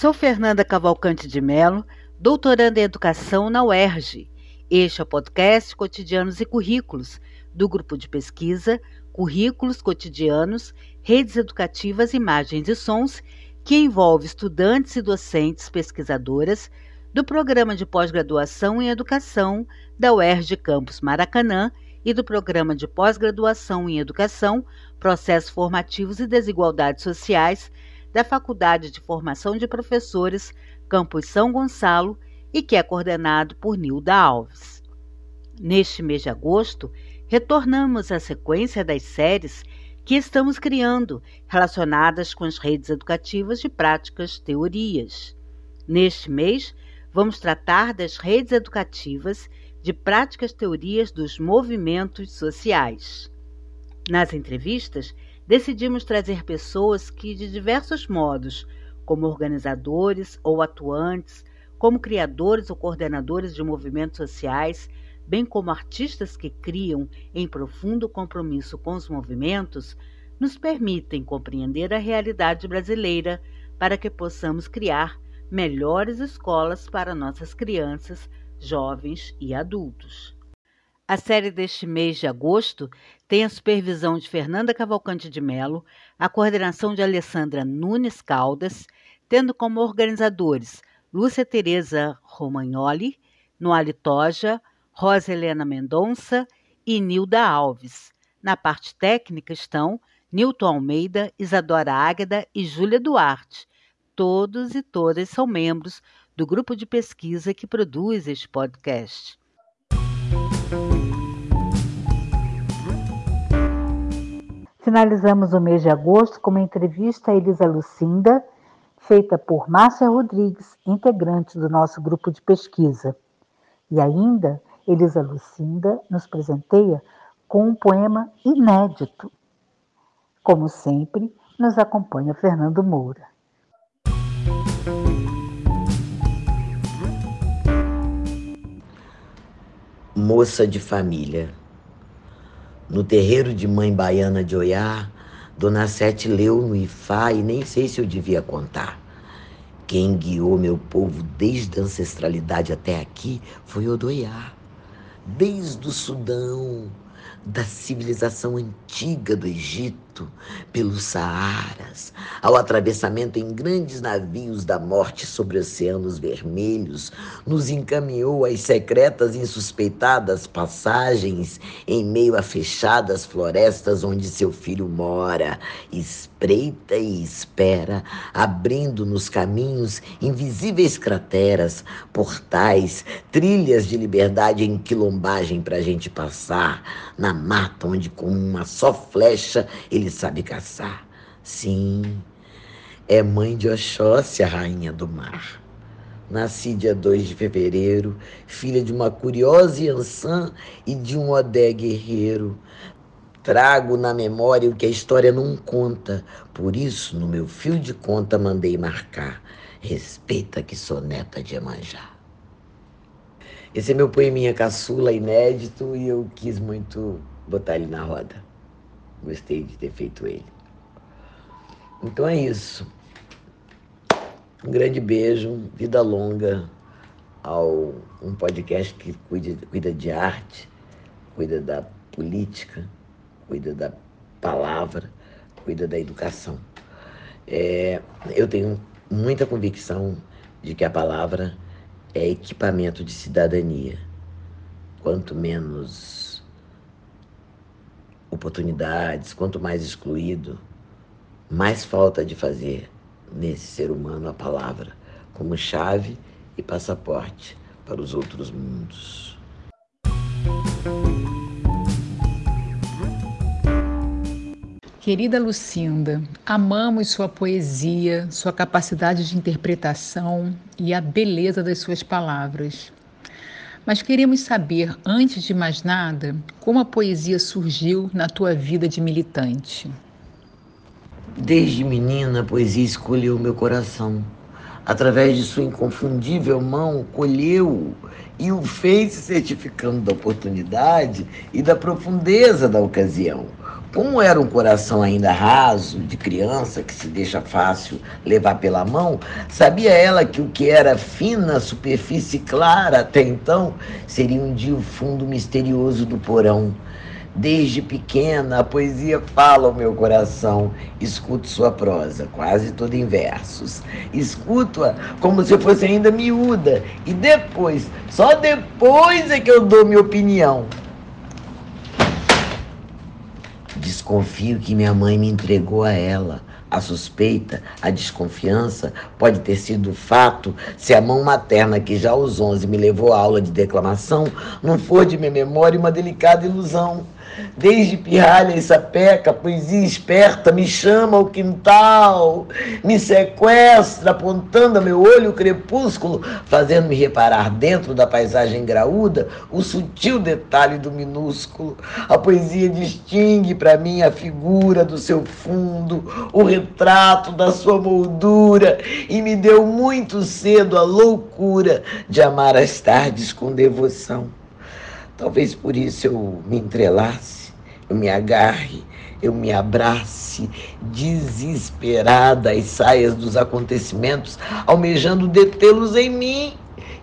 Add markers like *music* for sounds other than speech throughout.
Sou Fernanda Cavalcante de Melo, doutoranda em Educação na UERJ. Este é o podcast Cotidianos e Currículos, do grupo de pesquisa Currículos Cotidianos, Redes Educativas, Imagens e Sons, que envolve estudantes e docentes pesquisadoras do Programa de Pós-Graduação em Educação da UERJ Campus Maracanã e do Programa de Pós-Graduação em Educação, Processos Formativos e Desigualdades Sociais da Faculdade de Formação de Professores Campus São Gonçalo e que é coordenado por Nilda Alves. Neste mês de agosto, retornamos à sequência das séries que estamos criando relacionadas com as redes educativas de práticas teorias. Neste mês, vamos tratar das redes educativas de práticas teorias dos movimentos sociais. Nas entrevistas, decidimos trazer pessoas que, de diversos modos, como organizadores ou atuantes, como criadores ou coordenadores de movimentos sociais, bem como artistas que criam em profundo compromisso com os movimentos, nos permitem compreender a realidade brasileira para que possamos criar melhores escolas para nossas crianças, jovens e adultos. A série deste mês de agosto tem a supervisão de Fernanda Cavalcante de Melo, a coordenação de Alessandra Nunes Caldas, tendo como organizadores Lúcia Tereza Romagnoli, Noali Toja, Rosa Helena Mendonça e Nilda Alves. Na parte técnica estão Nilton Almeida, Isadora Águeda e Júlia Duarte. Todos e todas são membros do grupo de pesquisa que produz este podcast. Finalizamos o mês de agosto com uma entrevista a Elisa Lucinda, feita por Márcia Rodrigues, integrante do nosso grupo de pesquisa. E ainda, Elisa Lucinda nos presenteia com um poema inédito. Como sempre, nos acompanha Fernando Moura. Moça de família. No terreiro de mãe baiana de Oiá, Dona Sete leu no Ifá e nem sei se eu devia contar. Quem guiou meu povo desde a ancestralidade até aqui foi Odoiá. Desde o Sudão, da civilização antiga do Egito, pelos Saaras, ao atravessamento em grandes navios da morte sobre oceanos vermelhos, nos encaminhou às secretas e insuspeitadas passagens em meio a fechadas florestas onde seu filho mora, espreita e espera, abrindo nos caminhos invisíveis crateras, portais, trilhas de liberdade em quilombagem para a gente passar, na mata onde com uma só flecha ele sabe caçar. Sim, é mãe de Oxóssi, a rainha do mar. Nasci dia 2 de fevereiro, filha de uma curiosa Iansã e de um Odé guerreiro. Trago na memória o que a história não conta, por isso no meu fio de conta mandei marcar. Respeita que sou neta de Emanjá. Esse é meu poeminha caçula, inédito, e eu quis muito botar ele na roda. Gostei de ter feito ele. Então é isso. Um grande beijo, vida longa ao um podcast que cuida, cuida de arte, cuida da política, cuida da palavra, cuida da educação. É, eu tenho muita convicção de que a palavra é equipamento de cidadania. Quanto menos oportunidades, quanto mais excluído, mais falta de fazer nesse ser humano a palavra como chave e passaporte para os outros mundos. Querida Lucinda, amamos sua poesia, sua capacidade de interpretação e a beleza das suas palavras. Mas queremos saber, antes de mais nada, como a poesia surgiu na tua vida de militante. Desde menina, a poesia escolheu meu coração. Através de sua inconfundível mão, colheu e o fez certificando da oportunidade e da profundeza da ocasião Como era um coração ainda raso, de criança, que se deixa fácil levar pela mão, sabia ela que o que era fina, superfície clara até então, seria um dia o fundo misterioso do porão. Desde pequena, a poesia fala ao meu coração. Escuto sua prosa, quase toda em versos. Escuto-a como se fosse ainda miúda. E depois, só depois é que eu dou minha opinião. Desconfio que minha mãe me entregou a ela. A suspeita, a desconfiança pode ter sido fato se a mão materna que já aos 11 me levou à aula de declamação não for de minha memória uma delicada ilusão. Desde pirralha e sapeca, poesia esperta me chama ao quintal, me sequestra, apontando a meu olho o crepúsculo, fazendo-me reparar dentro da paisagem graúda o sutil detalhe do minúsculo. A poesia distingue para mim a figura do seu fundo, o retrato da sua moldura, e me deu muito cedo a loucura de amar as tardes com devoção. Talvez por isso eu me entrelace, eu me agarre, eu me abrace, desesperada às saias dos acontecimentos, almejando detê-los em mim,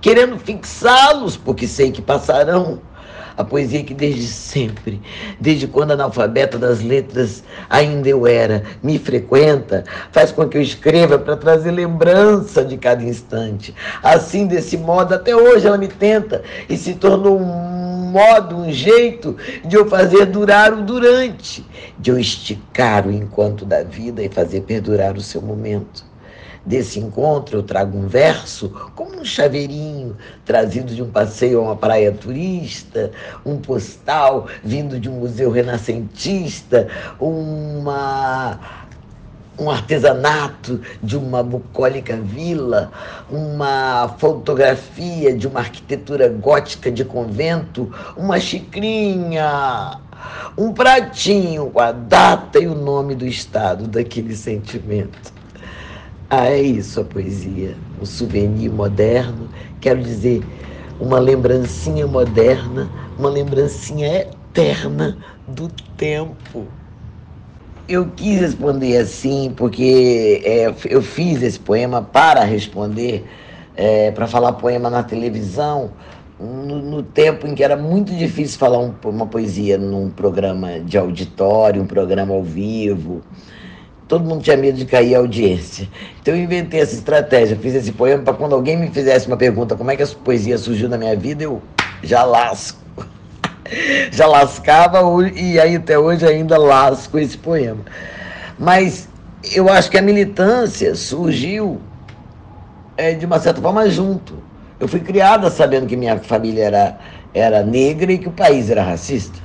querendo fixá-los, porque sei que passarão. A poesia que desde sempre, desde quando analfabeta das letras ainda eu era, me frequenta, faz com que eu escreva para trazer lembrança de cada instante. Assim, desse modo, até hoje ela me tenta e se tornou um modo, um jeito de eu fazer durar o durante, de eu esticar o enquanto da vida e fazer perdurar o seu momento. Desse encontro eu trago um verso como um chaveirinho trazido de um passeio a uma praia turista, um postal vindo de um museu renascentista, uma um artesanato de uma bucólica vila, uma fotografia de uma arquitetura gótica de convento, uma xicrinha, um pratinho com a data e o nome do estado daquele sentimento. Ah, é isso a poesia, um souvenir moderno, quero dizer, uma lembrancinha moderna, uma lembrancinha eterna do tempo eu quis responder assim porque é, eu fiz esse poema para responder, é, para falar poema na televisão, no, no, tempo em que era muito difícil falar um, uma poesia num programa de auditório, um programa ao vivo. Todo mundo tinha medo de cair a audiência. Então eu inventei essa estratégia, fiz esse poema para quando alguém me fizesse uma pergunta como é que essa poesia surgiu na minha vida, eu já lasco *laughs* já lascava e aí até hoje ainda lasco esse poema. Mas eu acho que a militância surgiu é, de uma certa forma junto. Eu fui criada sabendo que minha família era, era negra e que o país era racista.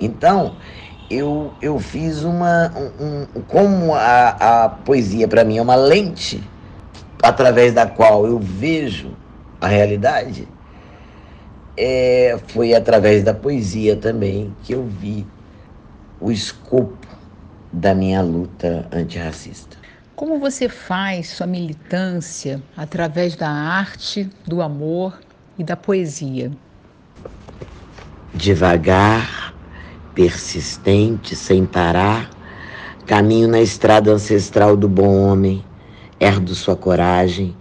Então, eu, eu fiz uma. Um, um, como a, a poesia para mim é uma lente através da qual eu vejo a realidade, é, foi através da poesia também que eu vi o escopo da minha luta antirracista. Como você faz sua militância através da arte, do amor e da poesia? Devagar, persistente, sem parar, caminho na estrada ancestral do bom homem, herdo sua coragem,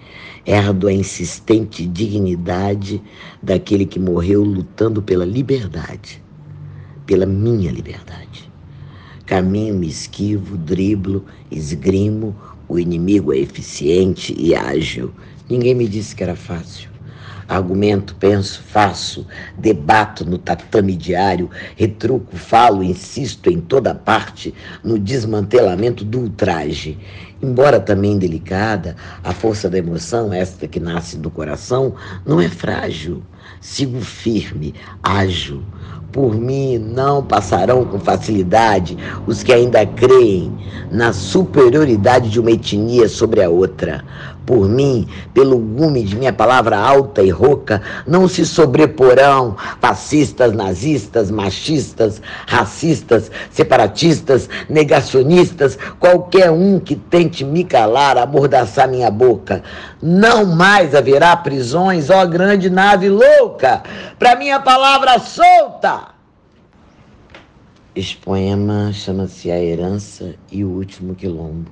herdo a insistente dignidade daquele que morreu lutando pela liberdade, pela minha liberdade. Caminho me esquivo, driblo, esgrimo, o inimigo é eficiente e ágil. Ninguém me disse que era fácil. Argumento, penso, faço, debato no tatame diário, retruco, falo, insisto em toda parte no desmantelamento do ultraje. Embora também delicada, a força da emoção, esta que nasce do coração, não é frágil. Sigo firme, ágil. Por mim não passarão com facilidade os que ainda creem na superioridade de uma etnia sobre a outra por mim, pelo gume de minha palavra alta e rouca, não se sobreporão fascistas, nazistas, machistas, racistas, separatistas, negacionistas, qualquer um que tente me calar, amordaçar minha boca. Não mais haverá prisões, ó grande nave louca, para minha palavra solta. Este poema chama-se A Herança e o Último Quilombo.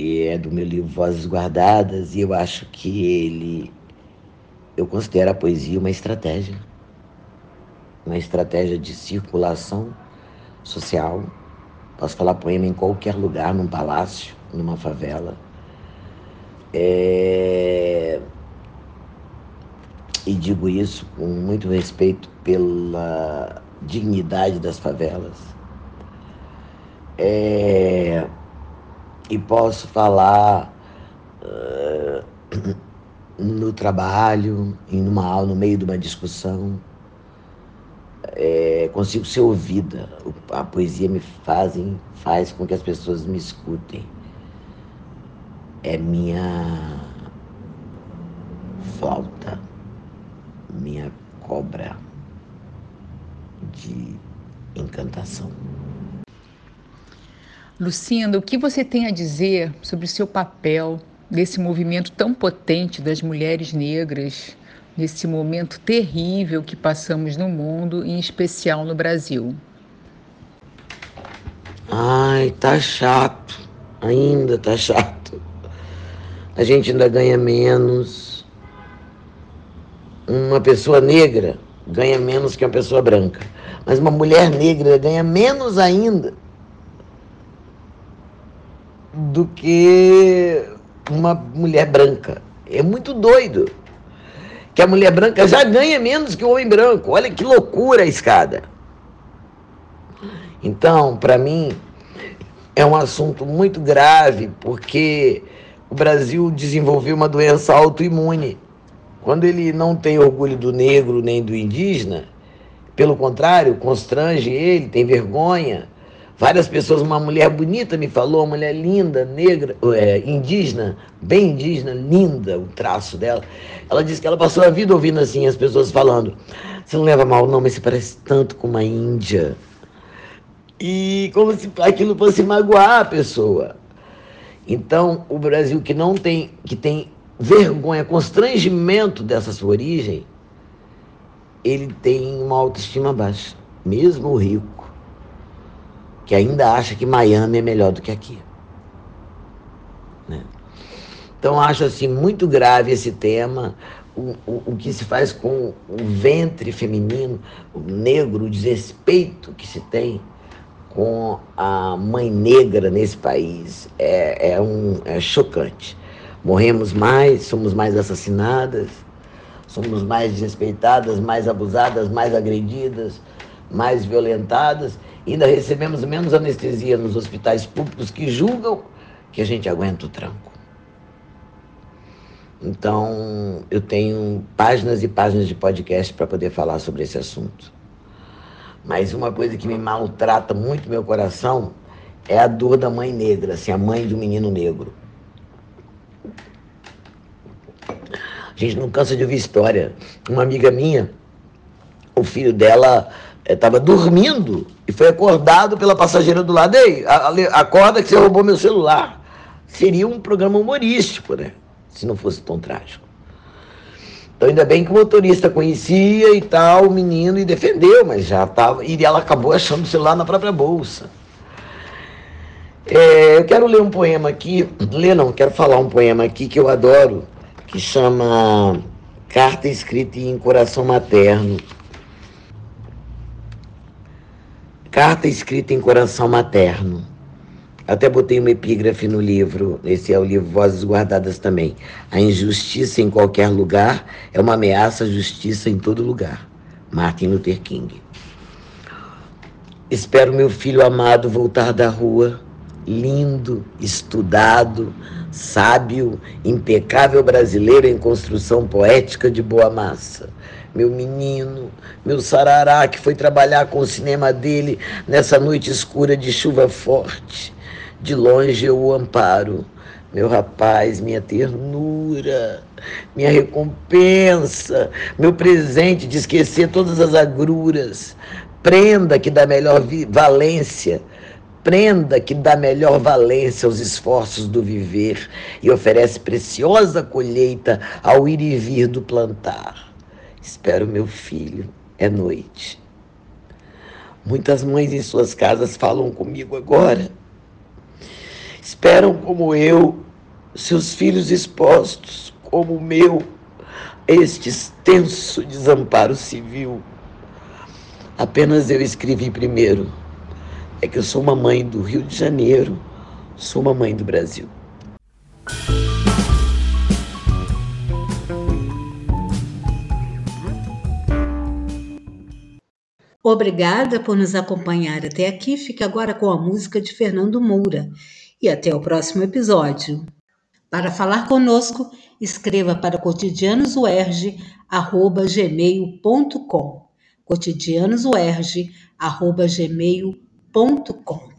E é do meu livro Vozes Guardadas, e eu acho que ele. Eu considero a poesia uma estratégia. Uma estratégia de circulação social. Posso falar poema em qualquer lugar, num palácio, numa favela. É... E digo isso com muito respeito pela dignidade das favelas. É... E posso falar uh, *clears throat* no trabalho, em uma aula, no meio de uma discussão. É, consigo ser ouvida. A poesia me fazem, faz com que as pessoas me escutem. É minha flauta minha cobra de encantação. Lucinda, o que você tem a dizer sobre o seu papel nesse movimento tão potente das mulheres negras, nesse momento terrível que passamos no mundo, em especial no Brasil? Ai, tá chato. Ainda tá chato. A gente ainda ganha menos uma pessoa negra ganha menos que uma pessoa branca. Mas uma mulher negra ganha menos ainda do que uma mulher branca. É muito doido. Que a mulher branca já ganha menos que o homem branco. Olha que loucura a escada. Então, para mim, é um assunto muito grave, porque o Brasil desenvolveu uma doença autoimune quando ele não tem orgulho do negro nem do indígena, pelo contrário, constrange ele, tem vergonha. Várias pessoas, uma mulher bonita me falou, uma mulher linda, negra, é, indígena, bem indígena, linda o traço dela. Ela disse que ela passou a vida ouvindo assim as pessoas falando: Você não leva mal, não, mas você parece tanto com uma índia. E como se aquilo fosse magoar a pessoa. Então, o Brasil que não tem, que tem vergonha, constrangimento dessa sua origem, ele tem uma autoestima baixa, mesmo o rico, que ainda acha que Miami é melhor do que aqui. Né? Então acho assim muito grave esse tema, o, o, o que se faz com o ventre feminino, o negro, o desrespeito que se tem com a mãe negra nesse país é, é, um, é chocante morremos mais, somos mais assassinadas, somos mais desrespeitadas, mais abusadas, mais agredidas, mais violentadas, ainda recebemos menos anestesia nos hospitais públicos que julgam que a gente aguenta o tranco. Então, eu tenho páginas e páginas de podcast para poder falar sobre esse assunto. Mas uma coisa que me maltrata muito meu coração é a dor da mãe negra, assim, a mãe de um menino negro. A gente não cansa de ouvir história. Uma amiga minha, o filho dela estava eh, dormindo e foi acordado pela passageira do lado. Ei, acorda que você roubou meu celular. Seria um programa humorístico, né? Se não fosse tão trágico. Então, ainda bem que o motorista conhecia e tal, o menino, e defendeu, mas já estava. E ela acabou achando o celular na própria bolsa. É, eu quero ler um poema aqui. *clears throat* Ler não, quero falar um poema aqui que eu adoro que chama Carta Escrita em Coração Materno. Carta escrita em coração materno. Até botei uma epígrafe no livro, esse é o livro Vozes Guardadas também. A injustiça em qualquer lugar é uma ameaça à justiça em todo lugar. Martin Luther King. Espero meu filho amado voltar da rua, lindo, estudado, sábio, impecável brasileiro em construção poética de boa massa. Meu menino, meu sarará que foi trabalhar com o cinema dele nessa noite escura de chuva forte. De longe eu o amparo. Meu rapaz, minha ternura, minha recompensa, meu presente de esquecer todas as agruras, prenda que dá melhor valência prenda que dá melhor valência aos esforços do viver e oferece preciosa colheita ao ir e vir do plantar. Espero meu filho, é noite. Muitas mães em suas casas falam comigo agora. Esperam como eu, seus filhos expostos, como o meu, a este extenso desamparo civil. Apenas eu escrevi primeiro. É que eu sou uma mãe do Rio de Janeiro, sou uma mãe do Brasil. Obrigada por nos acompanhar até aqui. Fique agora com a música de Fernando Moura. E até o próximo episódio. Para falar conosco, escreva para cotidianosuerge.gmail.com cotidianosuerge.gmail.com ponto com.